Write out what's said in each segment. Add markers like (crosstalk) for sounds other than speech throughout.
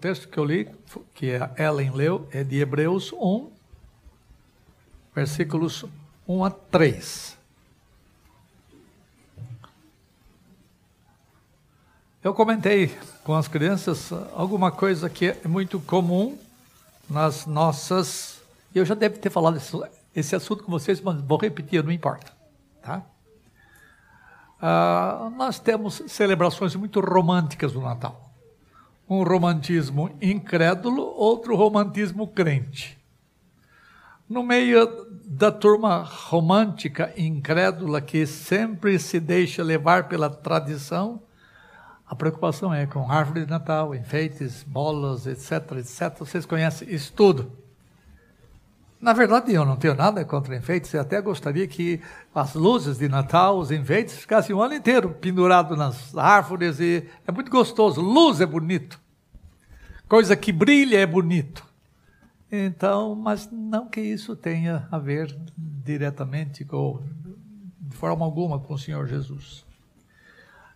Texto que eu li, que a Ellen leu, é de Hebreus 1, versículos 1 a 3. Eu comentei com as crianças alguma coisa que é muito comum nas nossas. Eu já devo ter falado esse, esse assunto com vocês, mas vou repetir, não importa. Tá? Ah, nós temos celebrações muito românticas do Natal. Um romantismo incrédulo, outro romantismo crente. No meio da turma romântica incrédula que sempre se deixa levar pela tradição, a preocupação é com árvore de Natal, enfeites, bolas, etc, etc. Vocês conhecem isso tudo. Na verdade, eu não tenho nada contra enfeites, eu até gostaria que as luzes de Natal, os enfeites, ficassem o ano inteiro pendurados nas árvores e é muito gostoso. Luz é bonito. Coisa que brilha é bonito. Então, mas não que isso tenha a ver diretamente com, de forma alguma, com o Senhor Jesus.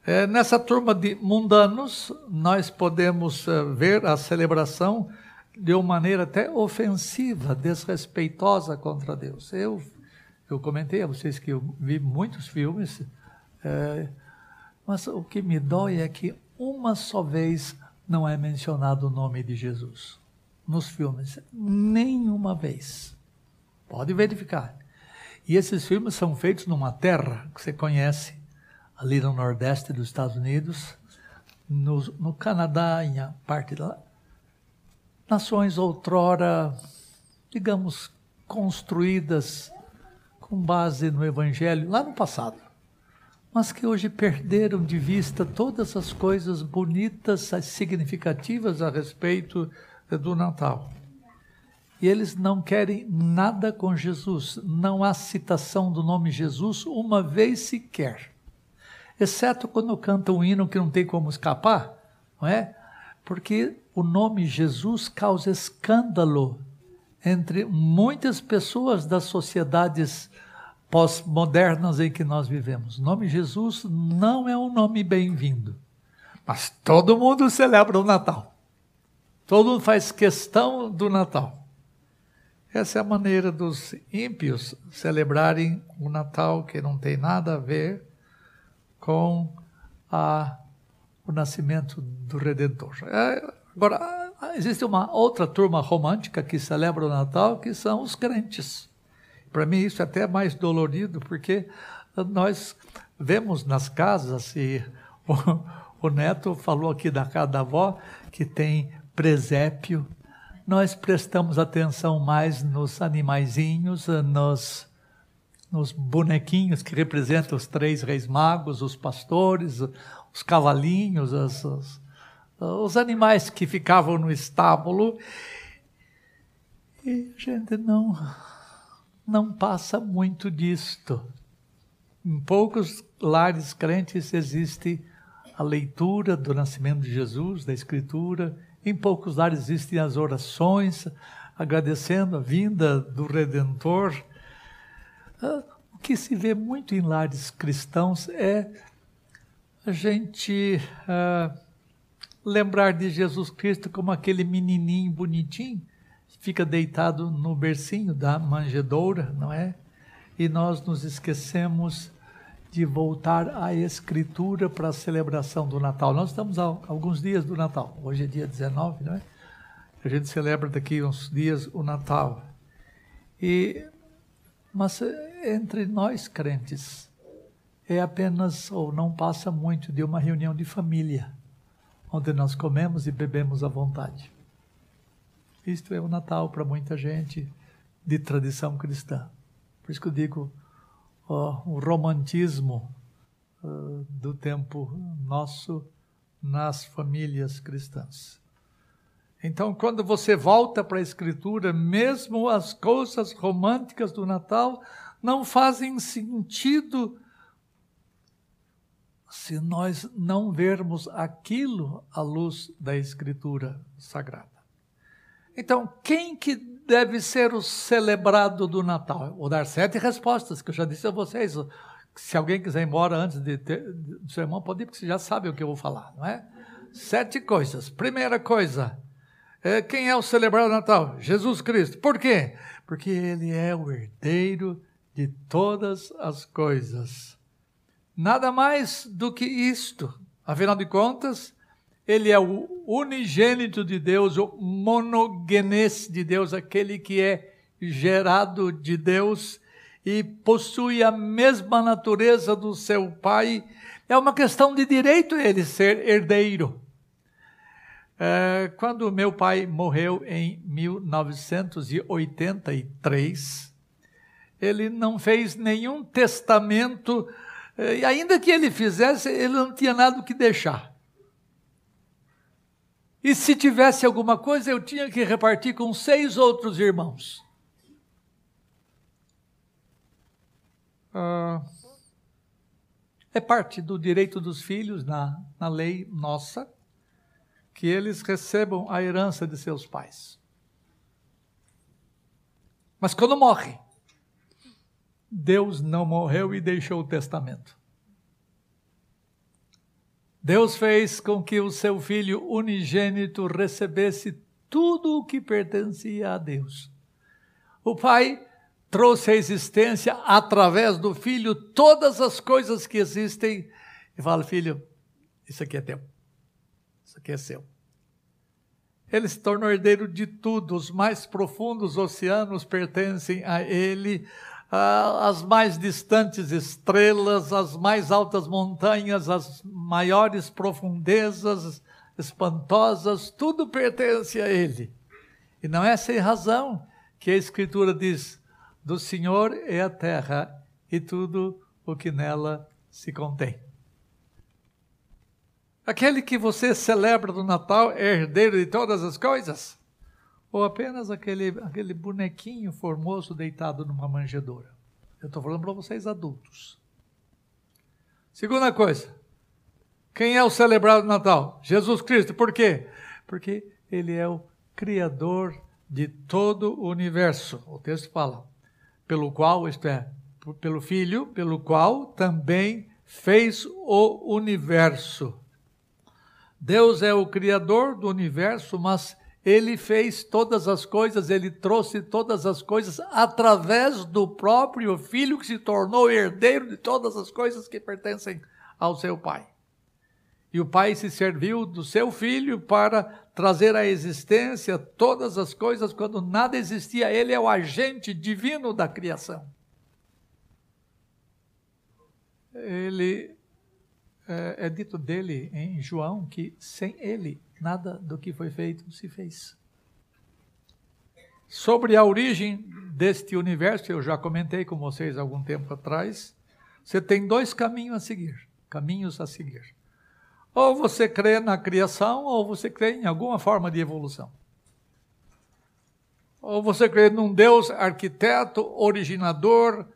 É, nessa turma de mundanos, nós podemos uh, ver a celebração de uma maneira até ofensiva, desrespeitosa contra Deus. Eu, eu comentei a vocês que eu vi muitos filmes, é, mas o que me dói é que uma só vez não é mencionado o nome de Jesus nos filmes. Nenhuma vez. Pode verificar. E esses filmes são feitos numa terra que você conhece, ali no nordeste dos Estados Unidos, no, no Canadá, em parte lá. Nações outrora, digamos, construídas com base no Evangelho, lá no passado, mas que hoje perderam de vista todas as coisas bonitas, as significativas a respeito do Natal. E eles não querem nada com Jesus. Não há citação do nome Jesus uma vez sequer. Exceto quando canta um hino que não tem como escapar, não é? Porque o nome Jesus causa escândalo entre muitas pessoas das sociedades pós-modernas em que nós vivemos. O nome Jesus não é um nome bem-vindo. Mas todo mundo celebra o Natal. Todo mundo faz questão do Natal. Essa é a maneira dos ímpios celebrarem o Natal, que não tem nada a ver com a, o nascimento do Redentor. É, agora, existe uma outra turma romântica que celebra o Natal, que são os crentes. Para mim, isso é até mais dolorido, porque nós vemos nas casas, e (laughs) o, o neto falou aqui da casa da avó, que tem presépio, nós prestamos atenção mais nos animaizinhos, nos, nos bonequinhos que representam os três reis magos, os pastores, os cavalinhos, os, os, os animais que ficavam no estábulo. E a gente não, não passa muito disto. Em poucos lares crentes existe a leitura do nascimento de Jesus, da Escritura, em poucos lares existem as orações, agradecendo a vinda do Redentor. Ah, o que se vê muito em lares cristãos é a gente uh, lembrar de Jesus Cristo como aquele menininho bonitinho, fica deitado no bercinho da manjedoura, não é? E nós nos esquecemos de voltar à Escritura para a celebração do Natal. Nós estamos há alguns dias do Natal. Hoje é dia 19, não é? A gente celebra daqui uns dias o Natal. E, mas entre nós crentes, é apenas ou não passa muito de uma reunião de família, onde nós comemos e bebemos à vontade. Isto é o Natal para muita gente de tradição cristã. Por isso que eu digo, o romantismo uh, do tempo nosso nas famílias cristãs. Então, quando você volta para a Escritura, mesmo as coisas românticas do Natal não fazem sentido se nós não vermos aquilo à luz da Escritura Sagrada. Então, quem que deve ser o celebrado do Natal? vou dar sete respostas, que eu já disse a vocês. Se alguém quiser ir embora antes de ter, do sermão, pode ir, porque você já sabe o que eu vou falar, não é? Sete coisas. Primeira coisa, É, quem é o celebrar o Natal? Jesus Cristo. Por quê? Porque ele é o herdeiro de todas as coisas. Nada mais do que isto. Afinal de contas, ele é o unigênito de Deus, o monogenes de Deus, aquele que é gerado de Deus e possui a mesma natureza do seu pai. É uma questão de direito ele ser herdeiro. É, quando meu pai morreu em 1983, ele não fez nenhum testamento, e ainda que ele fizesse, ele não tinha nada o que deixar. E se tivesse alguma coisa, eu tinha que repartir com seis outros irmãos. Ah, é parte do direito dos filhos na, na lei nossa que eles recebam a herança de seus pais. Mas quando morre, Deus não morreu e deixou o testamento. Deus fez com que o seu filho unigênito recebesse tudo o que pertencia a Deus. O pai trouxe à existência através do filho todas as coisas que existem e fala: Filho, isso aqui é teu, isso aqui é seu. Ele se tornou herdeiro de tudo, os mais profundos oceanos pertencem a ele, as mais distantes estrelas, as mais altas montanhas, as maiores profundezas espantosas, tudo pertence a Ele. E não é sem razão que a Escritura diz: do Senhor é a terra e tudo o que nela se contém. Aquele que você celebra no Natal é herdeiro de todas as coisas? Ou apenas aquele, aquele bonequinho formoso deitado numa manjedoura. Eu estou falando para vocês adultos. Segunda coisa, quem é o celebrado do Natal? Jesus Cristo. Por quê? Porque ele é o Criador de todo o universo. O texto fala, pelo qual, isto é, pelo Filho, pelo qual também fez o universo. Deus é o Criador do universo, mas ele fez todas as coisas, ele trouxe todas as coisas através do próprio filho que se tornou herdeiro de todas as coisas que pertencem ao seu pai. E o pai se serviu do seu filho para trazer à existência todas as coisas quando nada existia. Ele é o agente divino da criação. Ele é, é dito dele em João que sem ele nada do que foi feito se fez. Sobre a origem deste universo, eu já comentei com vocês algum tempo atrás, você tem dois caminhos a seguir, caminhos a seguir. Ou você crê na criação, ou você crê em alguma forma de evolução. Ou você crê num Deus arquiteto, originador,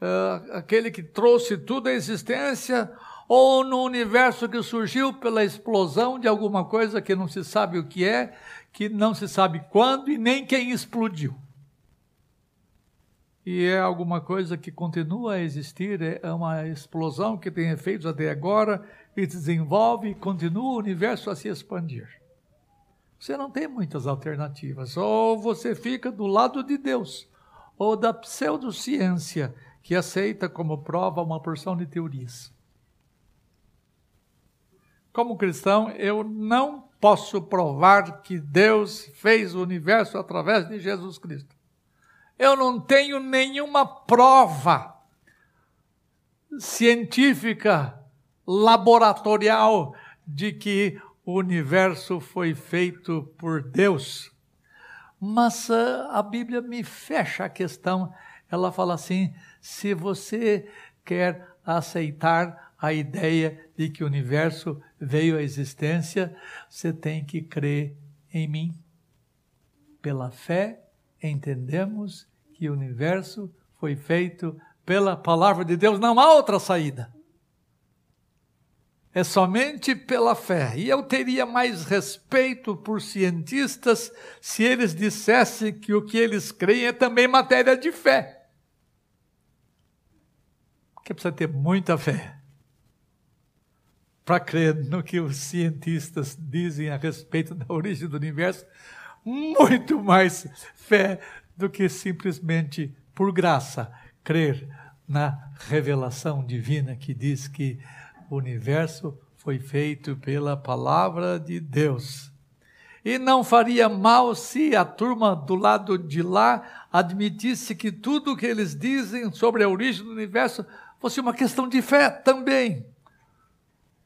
uh, aquele que trouxe tudo à existência, ou no universo que surgiu pela explosão de alguma coisa que não se sabe o que é, que não se sabe quando e nem quem explodiu. E é alguma coisa que continua a existir, é uma explosão que tem efeitos até agora e desenvolve e continua o universo a se expandir. Você não tem muitas alternativas. Ou você fica do lado de Deus, ou da pseudociência, que aceita como prova uma porção de teorias. Como cristão, eu não posso provar que Deus fez o universo através de Jesus Cristo. Eu não tenho nenhuma prova científica, laboratorial, de que o universo foi feito por Deus. Mas uh, a Bíblia me fecha a questão. Ela fala assim: se você quer aceitar a ideia de que o universo veio à existência, você tem que crer em mim. Pela fé, entendemos que o universo foi feito pela palavra de Deus, não há outra saída. É somente pela fé. E eu teria mais respeito por cientistas se eles dissessem que o que eles creem é também matéria de fé. Porque precisa ter muita fé para crer no que os cientistas dizem a respeito da origem do universo, muito mais fé do que simplesmente, por graça, crer na revelação divina que diz que o universo foi feito pela palavra de Deus. E não faria mal se a turma do lado de lá admitisse que tudo o que eles dizem sobre a origem do universo fosse uma questão de fé também.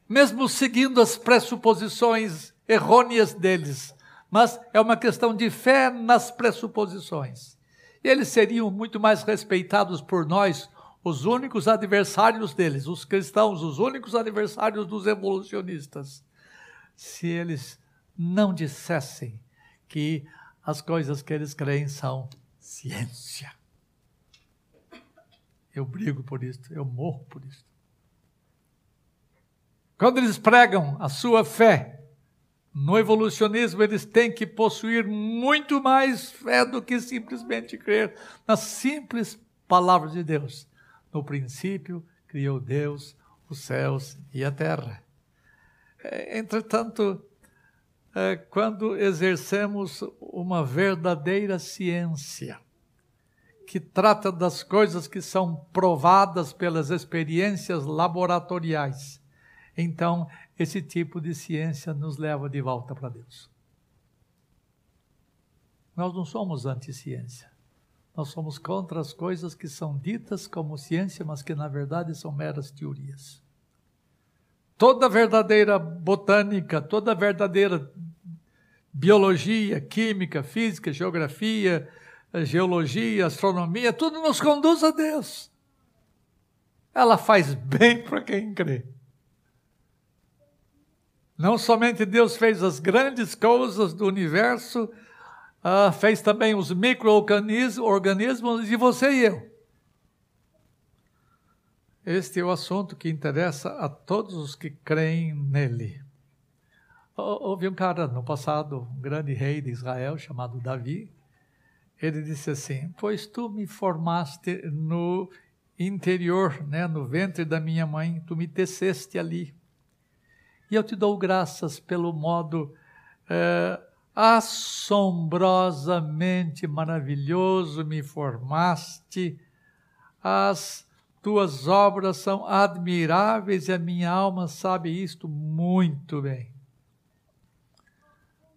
Mesmo seguindo as pressuposições errôneas deles, mas é uma questão de fé nas pressuposições. Eles seriam muito mais respeitados por nós, os únicos adversários deles, os cristãos, os únicos adversários dos evolucionistas, se eles não dissessem que as coisas que eles creem são ciência. Eu brigo por isso, eu morro por isso. Quando eles pregam a sua fé no evolucionismo, eles têm que possuir muito mais fé do que simplesmente crer nas simples palavras de Deus. No princípio, criou Deus os céus e a terra. É, entretanto, é, quando exercemos uma verdadeira ciência, que trata das coisas que são provadas pelas experiências laboratoriais, então esse tipo de ciência nos leva de volta para Deus. Nós não somos anti-ciência. Nós somos contra as coisas que são ditas como ciência, mas que na verdade são meras teorias. Toda verdadeira botânica, toda verdadeira biologia, química, física, geografia, geologia, astronomia, tudo nos conduz a Deus. Ela faz bem (laughs) para quem crê. Não somente Deus fez as grandes coisas do universo, uh, fez também os micro-organismos e você e eu. Este é o assunto que interessa a todos os que creem nele. Houve um cara no passado, um grande rei de Israel chamado Davi. Ele disse assim: Pois tu me formaste no interior, né, no ventre da minha mãe, tu me teceste ali. E eu te dou graças pelo modo é, assombrosamente maravilhoso me formaste. As tuas obras são admiráveis e a minha alma sabe isto muito bem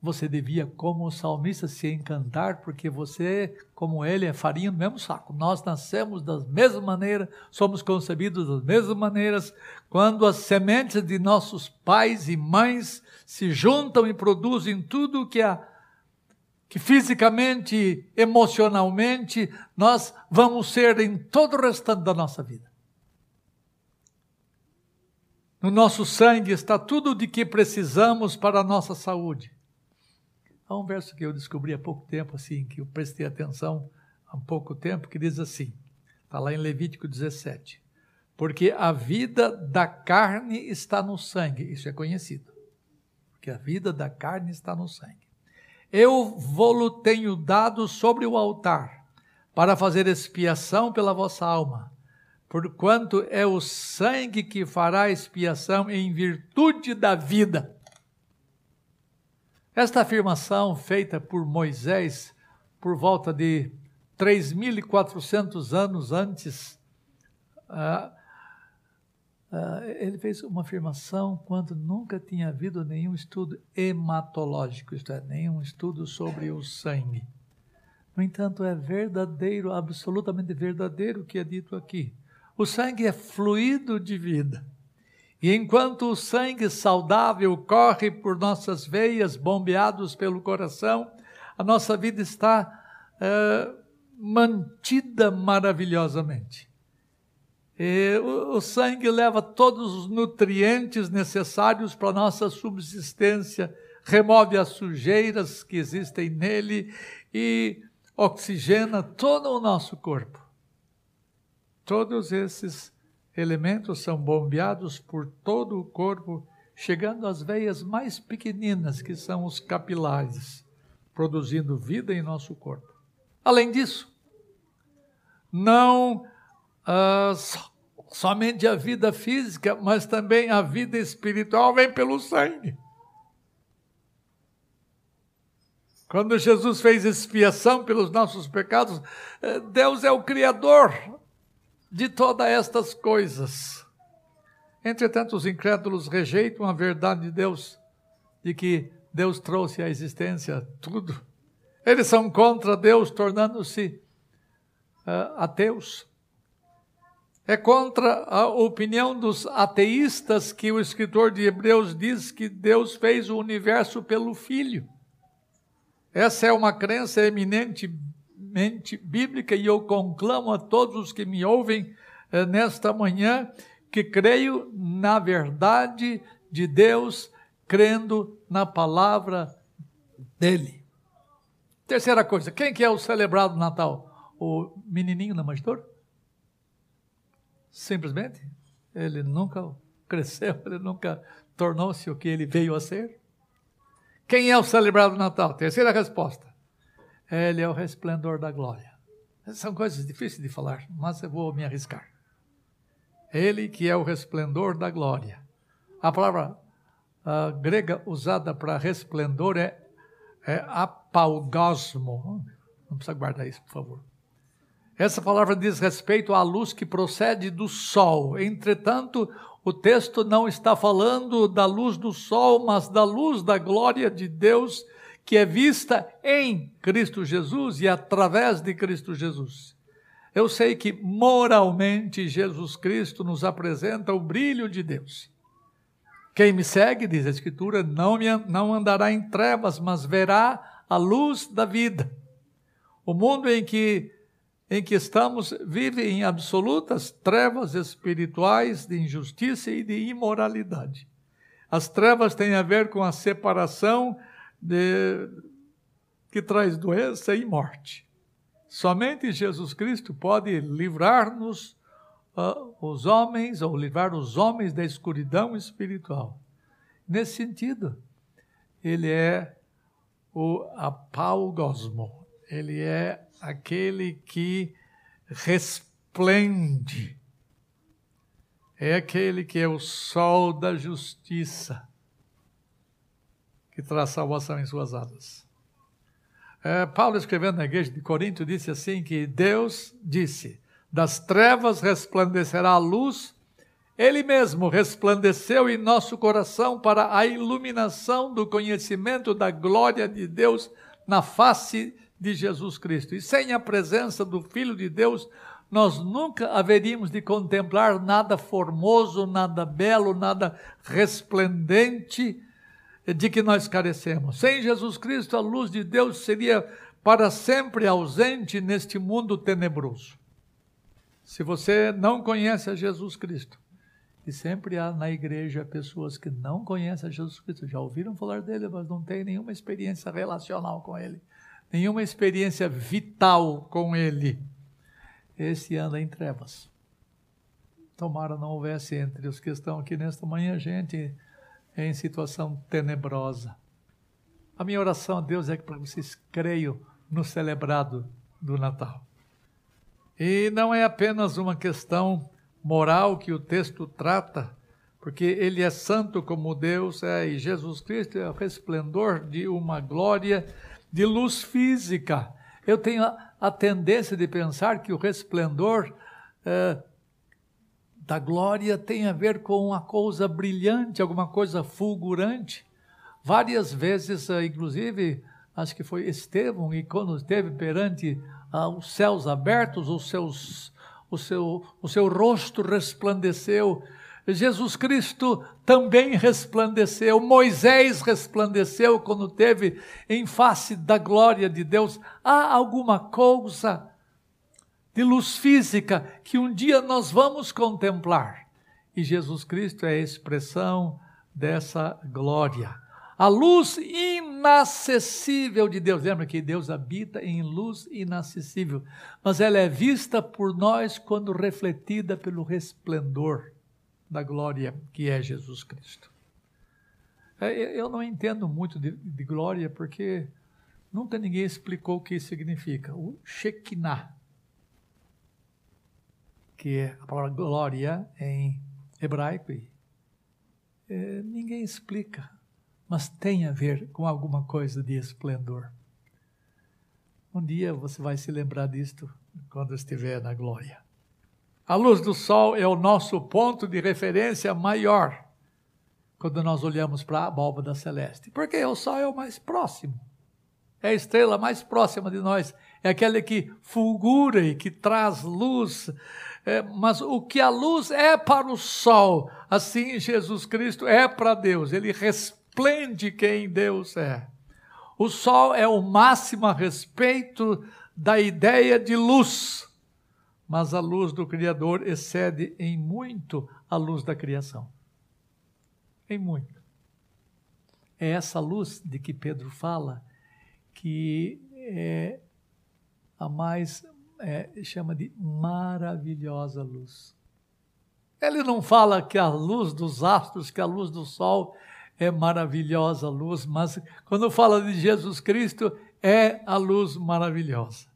você devia, como o salmista, se encantar, porque você, como ele, é farinha do mesmo saco. Nós nascemos da mesma maneira, somos concebidos das mesmas maneiras. Quando as sementes de nossos pais e mães se juntam e produzem tudo que é que fisicamente, emocionalmente, nós vamos ser em todo o restante da nossa vida. No nosso sangue está tudo de que precisamos para a nossa saúde. Há um verso que eu descobri há pouco tempo, assim, que eu prestei atenção há pouco tempo, que diz assim, está lá em Levítico 17. Porque a vida da carne está no sangue, isso é conhecido. Porque a vida da carne está no sangue. Eu vou-lo tenho dado sobre o altar, para fazer expiação pela vossa alma, porquanto é o sangue que fará expiação em virtude da vida. Esta afirmação, feita por Moisés por volta de 3.400 anos antes, uh, uh, ele fez uma afirmação quando nunca tinha havido nenhum estudo hematológico, isto é, nenhum estudo sobre o sangue. No entanto, é verdadeiro, absolutamente verdadeiro o que é dito aqui. O sangue é fluido de vida. E enquanto o sangue saudável corre por nossas veias, bombeados pelo coração, a nossa vida está é, mantida maravilhosamente. E o, o sangue leva todos os nutrientes necessários para a nossa subsistência, remove as sujeiras que existem nele e oxigena todo o nosso corpo. Todos esses elementos são bombeados por todo o corpo, chegando às veias mais pequeninas, que são os capilares, produzindo vida em nosso corpo. Além disso, não uh, somente a vida física, mas também a vida espiritual vem pelo sangue. Quando Jesus fez expiação pelos nossos pecados, eh, Deus é o Criador de todas estas coisas. Entretanto, os incrédulos rejeitam a verdade de Deus, de que Deus trouxe à existência tudo. Eles são contra Deus, tornando-se uh, ateus. É contra a opinião dos ateístas que o escritor de Hebreus diz que Deus fez o universo pelo Filho. Essa é uma crença eminentemente bíblica e eu conclamo a todos os que me ouvem eh, nesta manhã que creio na verdade de Deus, crendo na palavra dele. Terceira coisa, quem que é o celebrado Natal? O menininho na manjedoura? Simplesmente, ele nunca cresceu, (laughs) ele nunca tornou-se o que ele veio a ser. Quem é o celebrado Natal? Terceira resposta. Ele é o resplendor da glória. São coisas difíceis de falar, mas eu vou me arriscar. Ele que é o resplendor da glória. A palavra uh, grega usada para resplendor é, é apalgosmo. Não precisa guardar isso, por favor. Essa palavra diz respeito à luz que procede do sol. Entretanto, o texto não está falando da luz do sol, mas da luz da glória de Deus que é vista em Cristo Jesus e através de Cristo Jesus. Eu sei que moralmente Jesus Cristo nos apresenta o brilho de Deus. Quem me segue, diz a Escritura, não, me, não andará em trevas, mas verá a luz da vida. O mundo em que em que estamos vive em absolutas trevas espirituais de injustiça e de imoralidade. As trevas têm a ver com a separação de, que traz doença e morte. Somente Jesus Cristo pode livrar-nos, uh, os homens, ou livrar os homens da escuridão espiritual. Nesse sentido, ele é o apalgosmo, ele é aquele que resplende. É aquele que é o sol da justiça, que traz salvação em suas asas. É, Paulo, escrevendo na igreja de Corinto, disse assim: que Deus disse: das trevas resplandecerá a luz, Ele mesmo resplandeceu em nosso coração para a iluminação do conhecimento da glória de Deus na face de Jesus Cristo. E sem a presença do Filho de Deus, nós nunca haveríamos de contemplar nada formoso, nada belo, nada resplendente de que nós carecemos. Sem Jesus Cristo, a luz de Deus seria para sempre ausente neste mundo tenebroso. Se você não conhece a Jesus Cristo, e sempre há na igreja pessoas que não conhecem a Jesus Cristo, já ouviram falar dele, mas não têm nenhuma experiência relacional com ele nenhuma experiência vital com Ele, esse anda em trevas. Tomara não houvesse entre os que estão aqui nesta manhã gente em situação tenebrosa. A minha oração a Deus é que vocês creiam no celebrado do Natal. E não é apenas uma questão moral que o texto trata, porque ele é santo como Deus é, e Jesus Cristo é o resplendor de uma glória de luz física. Eu tenho a, a tendência de pensar que o resplendor é, da glória tem a ver com uma coisa brilhante, alguma coisa fulgurante. Várias vezes, eh, inclusive, acho que foi Estevão, e quando esteve perante ah, os céus abertos, os seus, o, seu, o seu rosto resplandeceu Jesus Cristo também resplandeceu, Moisés resplandeceu quando teve em face da glória de Deus. Há alguma coisa de luz física que um dia nós vamos contemplar. E Jesus Cristo é a expressão dessa glória. A luz inacessível de Deus. Lembra que Deus habita em luz inacessível, mas ela é vista por nós quando refletida pelo resplendor da glória que é Jesus Cristo. É, eu não entendo muito de, de glória porque nunca ninguém explicou o que significa. O Shekinah. Que é a palavra glória em hebraico, e, é, ninguém explica, mas tem a ver com alguma coisa de esplendor. Um dia você vai se lembrar disto quando estiver na glória. A luz do sol é o nosso ponto de referência maior quando nós olhamos para a abóbada celeste, porque o sol é o mais próximo. É a estrela mais próxima de nós, é aquela que fulgura e que traz luz. É, mas o que a luz é para o sol, assim Jesus Cristo é para Deus. Ele resplende quem Deus é. O sol é o máximo a respeito da ideia de luz, mas a luz do Criador excede em muito a luz da criação. Em muito. É essa luz de que Pedro fala que é a mais é, chama de maravilhosa luz. Ele não fala que a luz dos astros, que a luz do sol é maravilhosa luz, mas quando fala de Jesus Cristo, é a luz maravilhosa.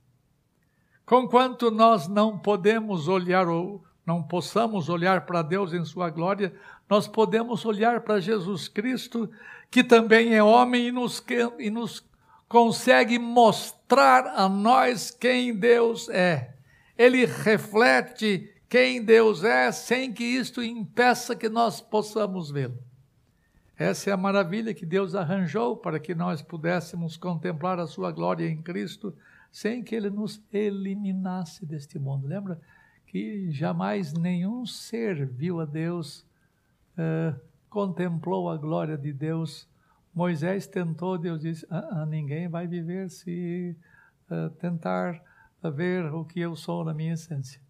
Conquanto nós não podemos olhar ou não possamos olhar para Deus em sua glória, nós podemos olhar para Jesus Cristo, que também é homem e nos, e nos consegue mostrar a nós quem Deus é. Ele reflete quem Deus é sem que isto impeça que nós possamos vê-lo. Essa é a maravilha que Deus arranjou para que nós pudéssemos contemplar a sua glória em Cristo sem que ele nos eliminasse deste mundo. Lembra que jamais nenhum ser viu a Deus, uh, contemplou a glória de Deus. Moisés tentou, Deus disse: ah, ah, ninguém vai viver se uh, tentar ver o que eu sou na minha essência.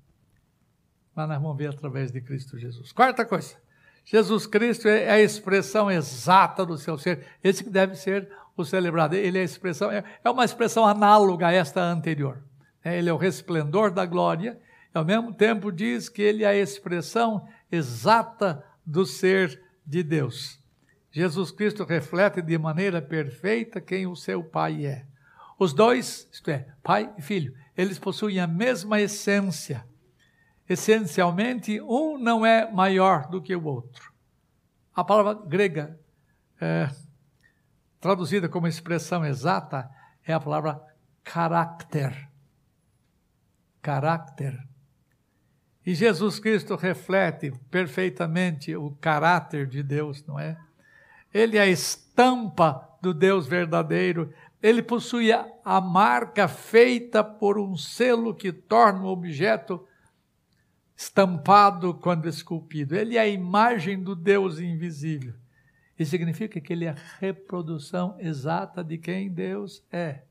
Mas nós vamos ver através de Cristo Jesus. Quarta coisa. Jesus Cristo é a expressão exata do seu ser. Esse que deve ser o celebrado. Ele é expressão, é, é uma expressão análoga a esta anterior. É, ele é o resplendor da glória, e ao mesmo tempo diz que ele é a expressão exata do ser de Deus. Jesus Cristo reflete de maneira perfeita quem o seu Pai é. Os dois, isto é, Pai e Filho, eles possuem a mesma essência essencialmente, um não é maior do que o outro. A palavra grega, é, traduzida como expressão exata, é a palavra caráter. Caráter. E Jesus Cristo reflete perfeitamente o caráter de Deus, não é? Ele é a estampa do Deus verdadeiro. Ele possui a marca feita por um selo que torna o objeto estampado quando esculpido. Ele é a imagem do Deus invisível. Isso significa que ele é a reprodução exata de quem Deus é.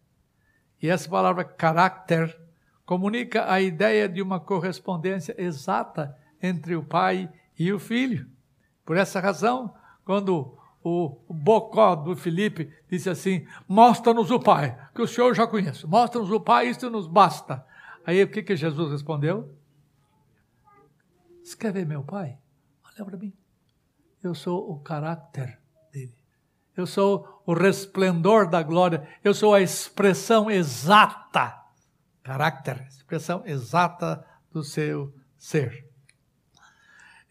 E essa palavra caráter comunica a ideia de uma correspondência exata entre o pai e o filho. Por essa razão, quando o bocó do Felipe disse assim: Mostra-nos o Pai, que o Senhor já conhece. Mostra-nos o Pai, isso nos basta. Aí o que, que Jesus respondeu? Escreve meu pai? Olha para mim. Eu sou o caráter dele. Eu sou o resplendor da glória. Eu sou a expressão exata, caráter, expressão exata do seu ser.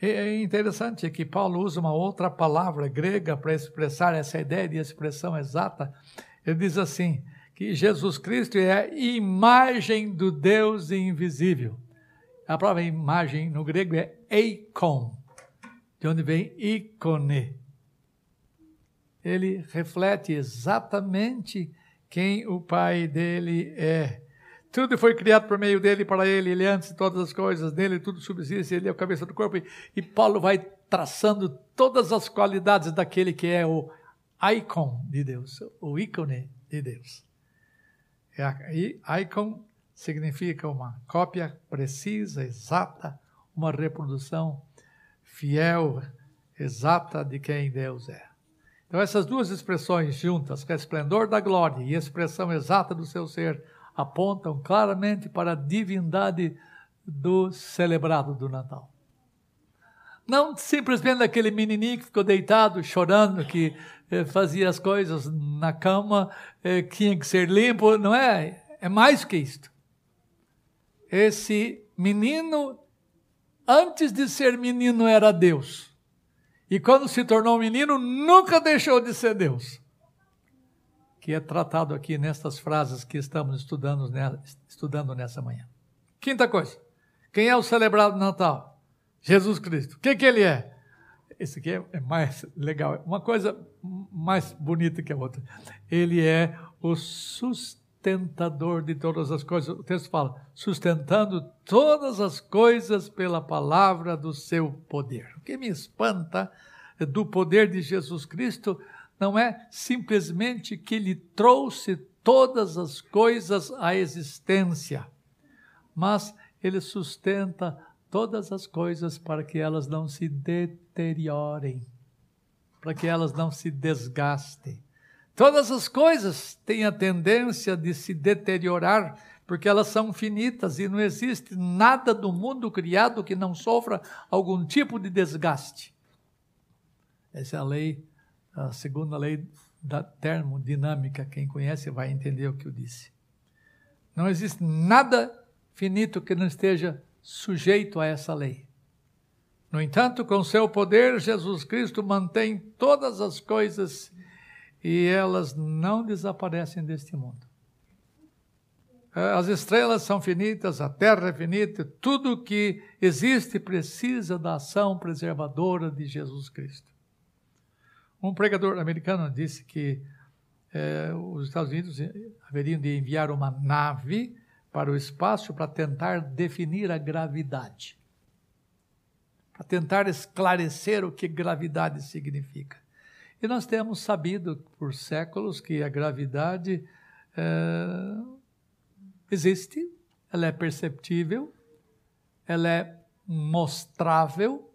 É interessante que Paulo usa uma outra palavra grega para expressar essa ideia de expressão exata. Ele diz assim: que Jesus Cristo é a imagem do Deus invisível. A palavra imagem no grego é eikon, de onde vem ícone. Ele reflete exatamente quem o pai dele é. Tudo foi criado por meio dele para ele, ele antes de todas as coisas, nele tudo subsiste, ele é o cabeça do corpo. E, e Paulo vai traçando todas as qualidades daquele que é o icon de Deus, o ícone de Deus. É, icon significa uma cópia precisa, exata, uma reprodução fiel, exata de quem Deus é. Então, essas duas expressões juntas, que é esplendor da glória e expressão exata do seu ser, apontam claramente para a divindade do celebrado do Natal. Não simplesmente aquele menininho que ficou deitado, chorando, que eh, fazia as coisas na cama, eh, tinha que ser limpo, não é? É mais que isto esse menino antes de ser menino era Deus. E quando se tornou menino, nunca deixou de ser Deus. Que é tratado aqui nestas frases que estamos estudando, estudando nessa manhã. Quinta coisa. Quem é o celebrado Natal? Jesus Cristo. O que, que ele é? Esse aqui é, é mais legal. Uma coisa mais bonita que a outra. Ele é o sustentador de todas as coisas. O texto fala: sustentando todas as coisas pela palavra do seu poder. O que me espanta do poder de Jesus Cristo não é simplesmente que ele trouxe todas as coisas à existência, mas ele sustenta todas as coisas para que elas não se deteriorem, para que elas não se desgastem. Todas as coisas têm a tendência de se deteriorar, porque elas são finitas e não existe nada do mundo criado que não sofra algum tipo de desgaste. Essa é a lei, a segunda lei da termodinâmica. Quem conhece vai entender o que eu disse. Não existe nada finito que não esteja sujeito a essa lei. No entanto, com seu poder, Jesus Cristo mantém todas as coisas e elas não desaparecem deste mundo. As estrelas são finitas, a terra é finita, tudo que existe precisa da ação preservadora de Jesus Cristo. Um pregador americano disse que eh, os Estados Unidos haveriam de enviar uma nave para o espaço para tentar definir a gravidade, para tentar esclarecer o que gravidade significa. E nós temos sabido por séculos que a gravidade é, existe, ela é perceptível, ela é mostrável,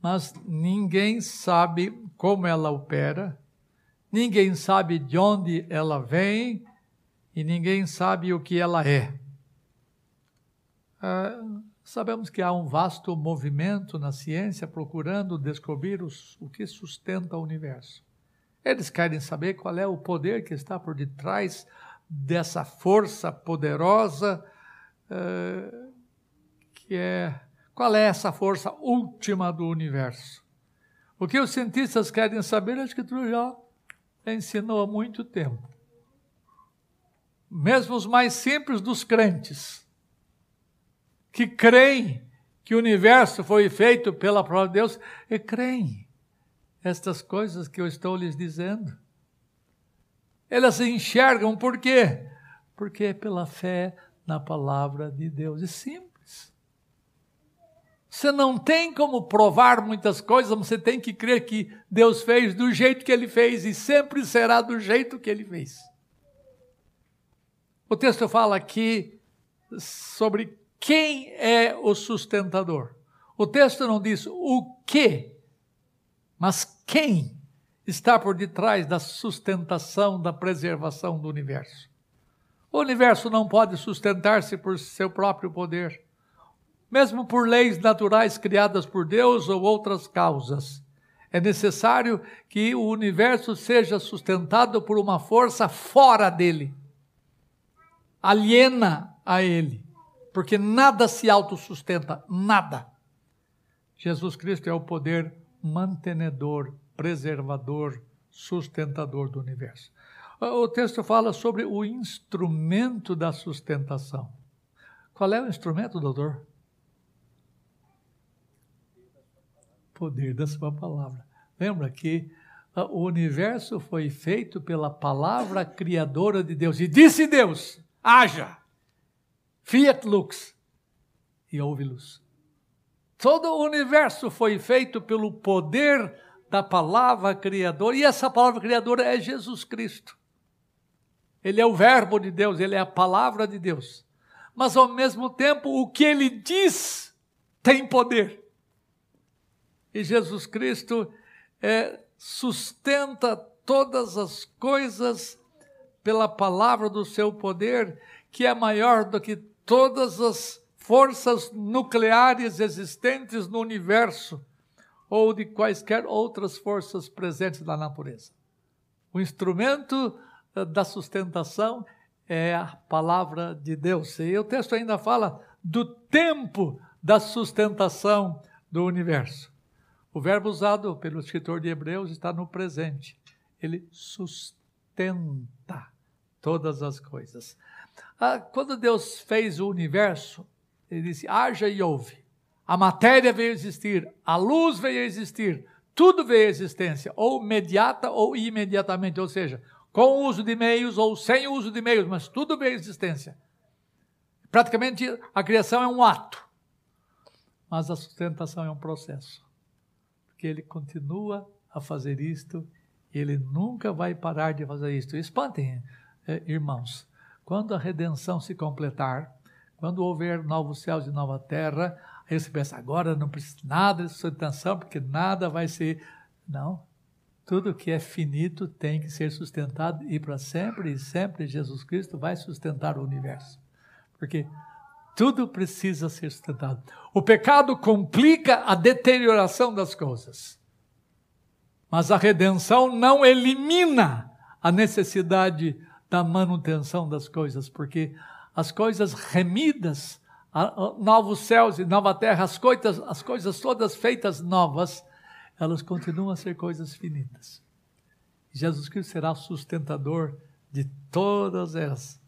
mas ninguém sabe como ela opera, ninguém sabe de onde ela vem, e ninguém sabe o que ela é. Ah, sabemos que há um vasto movimento na ciência procurando descobrir os, o que sustenta o universo. Eles querem saber qual é o poder que está por detrás dessa força poderosa, uh, que é. Qual é essa força última do universo? O que os cientistas querem saber, a Escritura já ensinou há muito tempo mesmo os mais simples dos crentes, que creem que o universo foi feito pela palavra de Deus, e creem estas coisas que eu estou lhes dizendo. Elas enxergam por quê? Porque é pela fé na palavra de Deus. É simples. Você não tem como provar muitas coisas, você tem que crer que Deus fez do jeito que ele fez e sempre será do jeito que ele fez. O texto fala aqui sobre quem é o sustentador. O texto não diz o que, mas quem está por detrás da sustentação, da preservação do universo. O universo não pode sustentar-se por seu próprio poder, mesmo por leis naturais criadas por Deus ou outras causas. É necessário que o universo seja sustentado por uma força fora dele aliena a ele, porque nada se autossustenta, nada. Jesus Cristo é o poder mantenedor, preservador, sustentador do universo. O texto fala sobre o instrumento da sustentação. Qual é o instrumento, doutor? Poder da sua palavra. Lembra que ah, o universo foi feito pela palavra criadora de Deus. E disse Deus: haja, fiat lux, e houve luz. Todo o universo foi feito pelo poder da palavra criadora, e essa palavra criadora é Jesus Cristo. Ele é o Verbo de Deus, ele é a palavra de Deus. Mas ao mesmo tempo, o que ele diz tem poder. E Jesus Cristo é, sustenta todas as coisas pela palavra do seu poder, que é maior do que todas as forças nucleares existentes no universo ou de quaisquer outras forças presentes na natureza. O instrumento eh, da sustentação é a palavra de Deus. E o texto ainda fala do tempo da sustentação do universo. O verbo usado pelo escritor de Hebreus está no presente. Ele sustenta todas as coisas. Ah, quando Deus fez o universo, ele disse: haja e ouve. A matéria veio existir, a luz veio existir, tudo veio à existência, ou imediata ou imediatamente, ou seja, com o uso de meios ou sem o uso de meios, mas tudo veio à existência. Praticamente a criação é um ato, mas a sustentação é um processo. Porque ele continua a fazer isto, ele nunca vai parar de fazer isto. Espantem, eh, irmãos, quando a redenção se completar, quando houver novos céus e nova terra, aí você pensa, agora não precisa nada de sustentação, porque nada vai ser. Não. Tudo que é finito tem que ser sustentado e para sempre e sempre Jesus Cristo vai sustentar o universo. Porque tudo precisa ser sustentado. O pecado complica a deterioração das coisas. Mas a redenção não elimina a necessidade da manutenção das coisas, porque as coisas remidas, novos céus e nova terra, as coisas, as coisas todas feitas novas, elas continuam a ser coisas finitas. Jesus Cristo será sustentador de todas elas.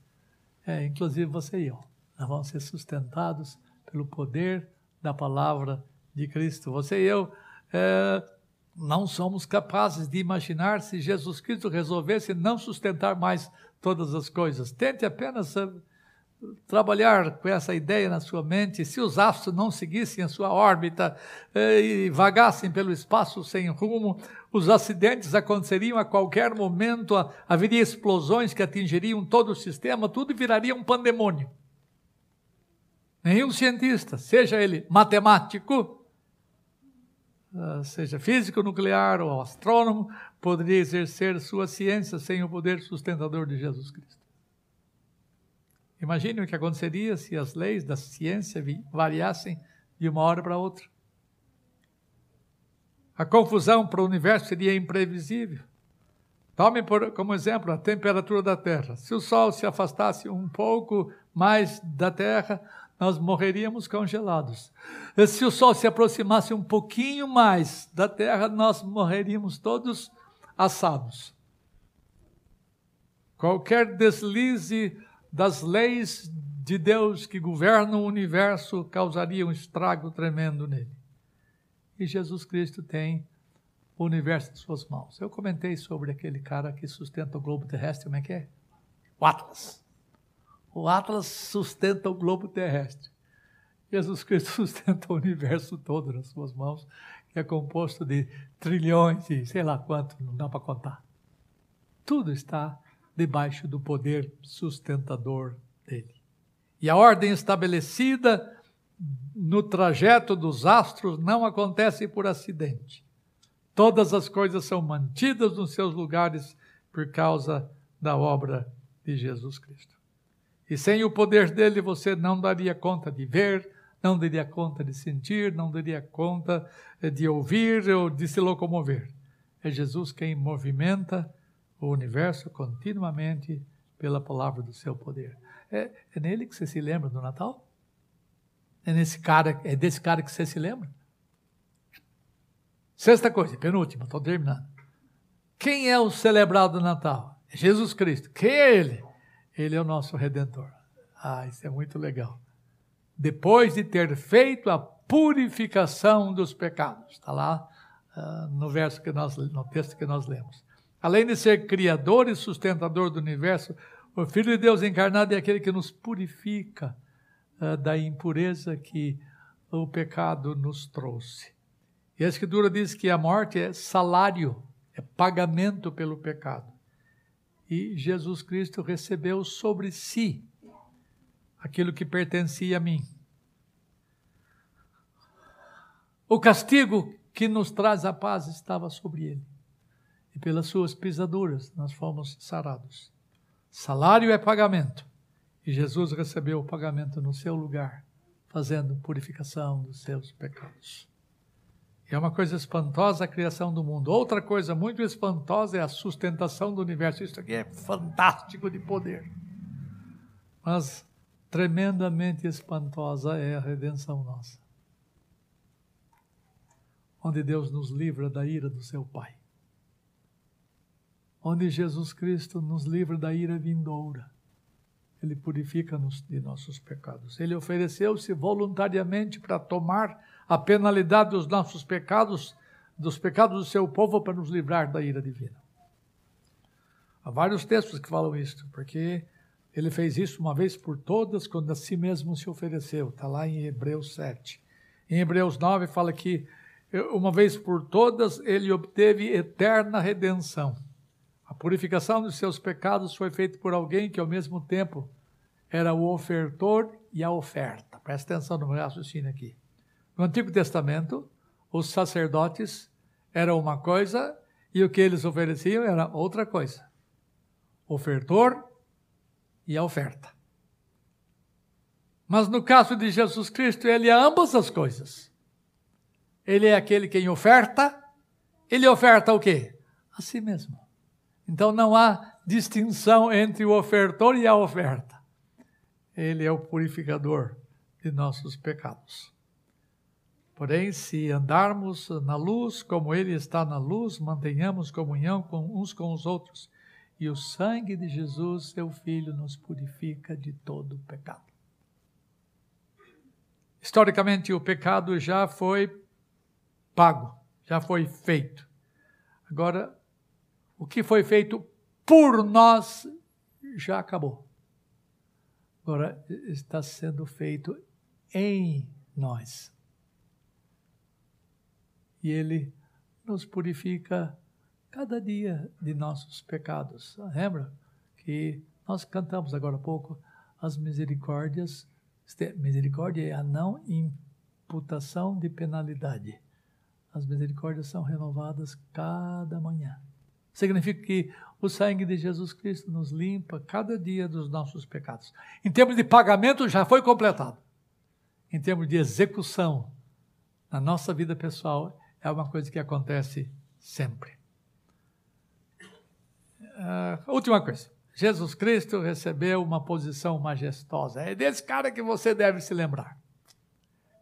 É, inclusive você e eu. Nós vamos ser sustentados pelo poder da palavra de Cristo. Você e eu é, não somos capazes de imaginar se Jesus Cristo resolvesse não sustentar mais todas as coisas. Tente apenas trabalhar com essa ideia na sua mente, se os astros não seguissem a sua órbita eh, e vagassem pelo espaço sem rumo, os acidentes aconteceriam a qualquer momento, haveria explosões que atingiriam todo o sistema, tudo viraria um pandemônio. Nenhum cientista, seja ele matemático, ah, seja físico nuclear ou astrônomo, poderia exercer sua ciência sem o poder sustentador de Jesus Cristo. Imagine o que aconteceria se as leis da ciência variassem de uma hora para outra. A confusão para o universo seria imprevisível. Tome por, como exemplo a temperatura da Terra. Se o Sol se afastasse um pouco mais da Terra, nós morreríamos congelados. Se o Sol se aproximasse um pouquinho mais da Terra, nós morreríamos todos assados. Qualquer deslize das leis de Deus que governam o universo causaria um estrago tremendo nele. E Jesus Cristo tem o universo em suas mãos. Eu comentei sobre aquele cara que sustenta o globo terrestre, como é que é? O Atlas. O Atlas sustenta o globo terrestre. Jesus Cristo (laughs) sustenta o universo todo nas suas mãos, que é composto de trilhões e sei lá quanto, não dá para contar. Tudo está debaixo do poder sustentador dele. E a ordem estabelecida no trajeto dos astros não acontece por acidente. Todas as coisas são mantidas nos seus lugares por causa da obra de Jesus Cristo. E sem o poder dele você não daria conta de ver, não daria conta de sentir, não daria conta de ouvir ou de se locomover. É Jesus quem movimenta o universo continuamente pela palavra do seu poder. É, é nele que você se lembra do Natal? É, nesse cara, é desse cara que você se lembra? Sexta coisa, penúltima, estou terminando. Quem é o celebrado do Natal? É Jesus Cristo. Quem é ele? Ele é o nosso Redentor. Ah, isso é muito legal. Depois de ter feito a purificação dos pecados. Está lá uh, no verso que nós, no texto que nós lemos. Além de ser criador e sustentador do universo, o Filho de Deus encarnado é aquele que nos purifica uh, da impureza que o pecado nos trouxe. E a Escritura diz que a morte é salário, é pagamento pelo pecado. E Jesus Cristo recebeu sobre si aquilo que pertencia a mim. O castigo que nos traz a paz estava sobre ele e pelas suas pisaduras nós fomos sarados. Salário é pagamento, e Jesus recebeu o pagamento no seu lugar, fazendo purificação dos seus pecados. É uma coisa espantosa a criação do mundo. Outra coisa muito espantosa é a sustentação do universo. Isso aqui é fantástico de poder. Mas tremendamente espantosa é a redenção nossa. onde Deus nos livra da ira do seu Pai. Onde Jesus Cristo nos livra da ira vindoura. Ele purifica-nos de nossos pecados. Ele ofereceu-se voluntariamente para tomar a penalidade dos nossos pecados, dos pecados do seu povo, para nos livrar da ira divina. Há vários textos que falam isso, porque ele fez isso uma vez por todas, quando a si mesmo se ofereceu. Está lá em Hebreus 7. Em Hebreus 9 fala que uma vez por todas ele obteve eterna redenção. A purificação dos seus pecados foi feita por alguém que ao mesmo tempo era o ofertor e a oferta. Presta atenção no meu raciocínio aqui. No Antigo Testamento, os sacerdotes eram uma coisa e o que eles ofereciam era outra coisa. Ofertor e a oferta. Mas no caso de Jesus Cristo, ele é ambas as coisas. Ele é aquele quem oferta, ele oferta o quê? A si mesmo. Então não há distinção entre o ofertor e a oferta. Ele é o purificador de nossos pecados. Porém, se andarmos na luz como Ele está na luz, mantenhamos comunhão com uns com os outros, e o sangue de Jesus, seu Filho, nos purifica de todo pecado. Historicamente, o pecado já foi pago, já foi feito. Agora, o que foi feito por nós já acabou. Agora está sendo feito em nós. E Ele nos purifica cada dia de nossos pecados. Lembra que nós cantamos agora há pouco as misericórdias. Misericórdia é a não imputação de penalidade. As misericórdias são renovadas cada manhã. Significa que o sangue de Jesus Cristo nos limpa cada dia dos nossos pecados. Em termos de pagamento, já foi completado. Em termos de execução, na nossa vida pessoal, é uma coisa que acontece sempre. Uh, última coisa. Jesus Cristo recebeu uma posição majestosa. É desse cara que você deve se lembrar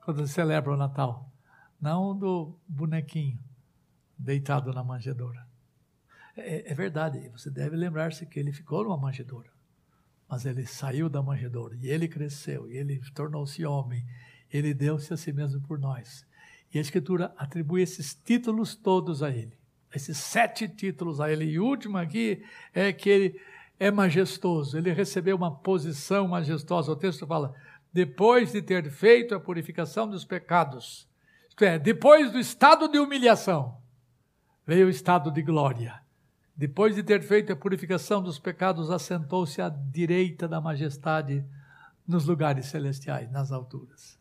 quando celebra o Natal não do bonequinho deitado na manjedoura. É, é verdade, você deve lembrar-se que ele ficou numa manjedoura, mas ele saiu da manjedoura e ele cresceu, e ele tornou-se homem, ele deu-se a si mesmo por nós. E a Escritura atribui esses títulos todos a ele, esses sete títulos a ele. E o último aqui é que ele é majestoso, ele recebeu uma posição majestosa. O texto fala: depois de ter feito a purificação dos pecados, isto é, depois do estado de humilhação, veio o estado de glória. Depois de ter feito a purificação dos pecados, assentou-se à direita da majestade nos lugares celestiais, nas alturas.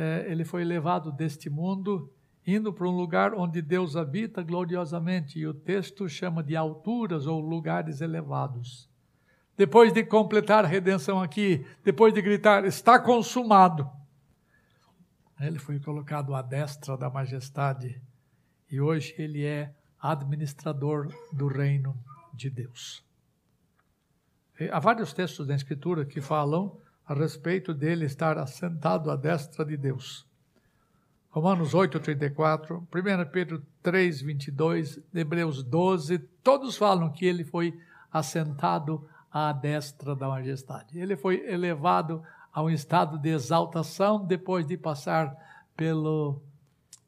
É, ele foi levado deste mundo, indo para um lugar onde Deus habita gloriosamente, e o texto chama de alturas ou lugares elevados. Depois de completar a redenção aqui, depois de gritar, está consumado, ele foi colocado à destra da majestade e hoje ele é administrador do reino de Deus. Há vários textos da Escritura que falam a respeito dele estar assentado à destra de Deus. Romanos 8, 34, 1 Pedro 3, 22, Hebreus 12, todos falam que ele foi assentado à destra da majestade. Ele foi elevado a um estado de exaltação depois de passar pelo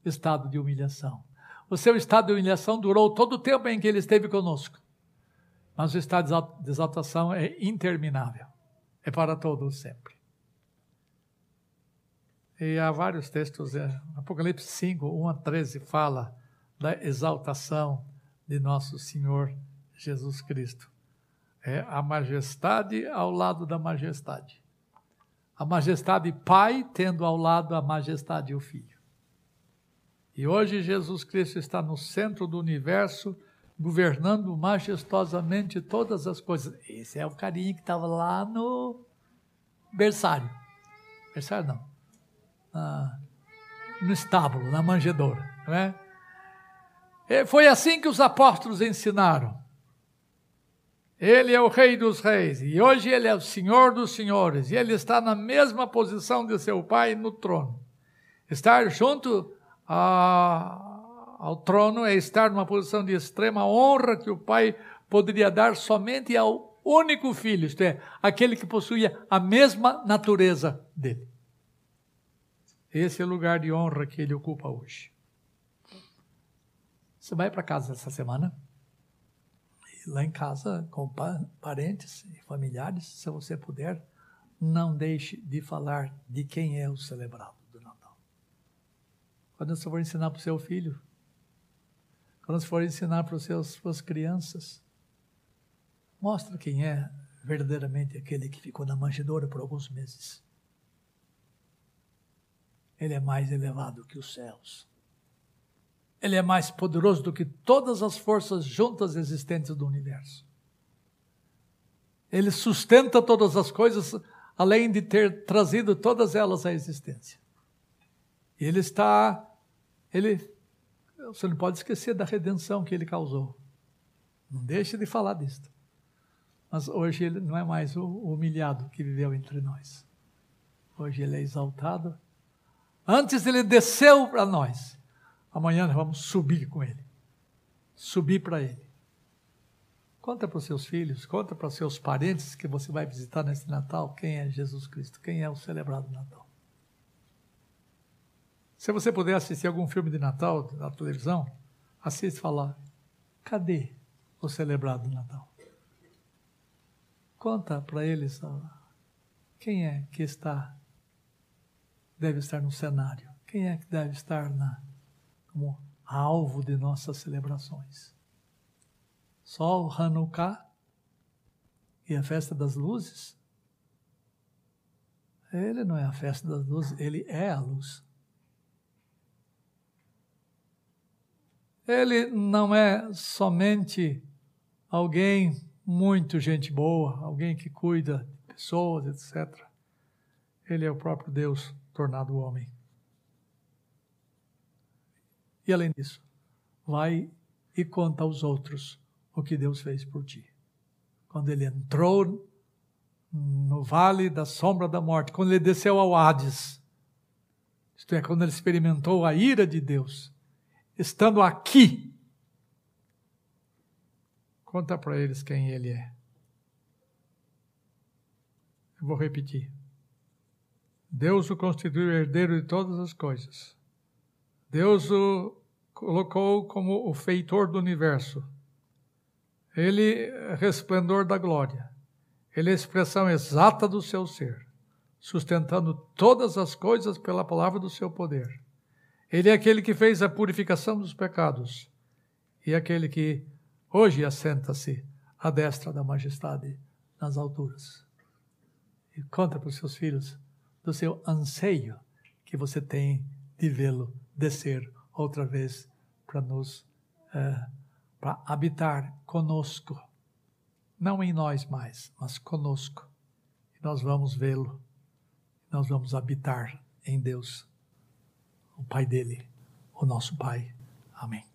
estado de humilhação. O seu estado de humilhação durou todo o tempo em que ele esteve conosco. Mas o estado de exaltação é interminável. É para todos sempre. E há vários textos, é, Apocalipse 5, 1 a 13, fala da exaltação de nosso Senhor Jesus Cristo. É a majestade ao lado da majestade a majestade Pai, tendo ao lado a majestade o Filho. E hoje Jesus Cristo está no centro do universo, governando majestosamente todas as coisas. Esse é o carinha que estava lá no berçário. Berçário não. Ah, no estábulo, na manjedoura. Não é? E foi assim que os apóstolos ensinaram. Ele é o Rei dos Reis e hoje ele é o Senhor dos Senhores e ele está na mesma posição de seu Pai no trono. Estar junto a, ao trono é estar numa posição de extrema honra que o pai poderia dar somente ao único filho, isto é, aquele que possuía a mesma natureza dele. Esse é o lugar de honra que ele ocupa hoje. Você vai para casa essa semana, e lá em casa, com parentes e familiares, se você puder, não deixe de falar de quem é o celebrado do Natal. Quando você for ensinar para o seu filho, quando você for ensinar para as suas crianças, mostra quem é verdadeiramente aquele que ficou na manjedoura por alguns meses. Ele é mais elevado que os céus. Ele é mais poderoso do que todas as forças juntas existentes do universo. Ele sustenta todas as coisas, além de ter trazido todas elas à existência. Ele está, ele, você não pode esquecer da redenção que ele causou. Não deixe de falar disto. Mas hoje ele não é mais o humilhado que viveu entre nós. Hoje ele é exaltado Antes ele desceu para nós. Amanhã nós vamos subir com ele. Subir para ele. Conta para os seus filhos, conta para os seus parentes que você vai visitar nesse Natal quem é Jesus Cristo, quem é o celebrado Natal. Se você puder assistir algum filme de Natal na televisão, assiste e fala: cadê o celebrado Natal? Conta para eles quem é que está deve estar no cenário? Quem é que deve estar na, como alvo de nossas celebrações? Só o Hanukkah e a festa das luzes? Ele não é a festa das luzes, ele é a luz. Ele não é somente alguém muito gente boa, alguém que cuida de pessoas, etc. Ele é o próprio Deus tornado homem. E além disso, vai e conta aos outros o que Deus fez por ti. Quando ele entrou no vale da sombra da morte, quando ele desceu ao Hades, isto é, quando ele experimentou a ira de Deus, estando aqui, conta para eles quem ele é. Eu vou repetir. Deus o constituiu herdeiro de todas as coisas. Deus o colocou como o feitor do universo. Ele é resplendor da glória. Ele é a expressão exata do seu ser, sustentando todas as coisas pela palavra do seu poder. Ele é aquele que fez a purificação dos pecados e é aquele que hoje assenta-se à destra da majestade nas alturas. E conta para os seus filhos do seu anseio que você tem de vê-lo descer outra vez para nos uh, para habitar conosco, não em nós mais, mas conosco. E nós vamos vê-lo, nós vamos habitar em Deus, o Pai dele, o nosso Pai. Amém.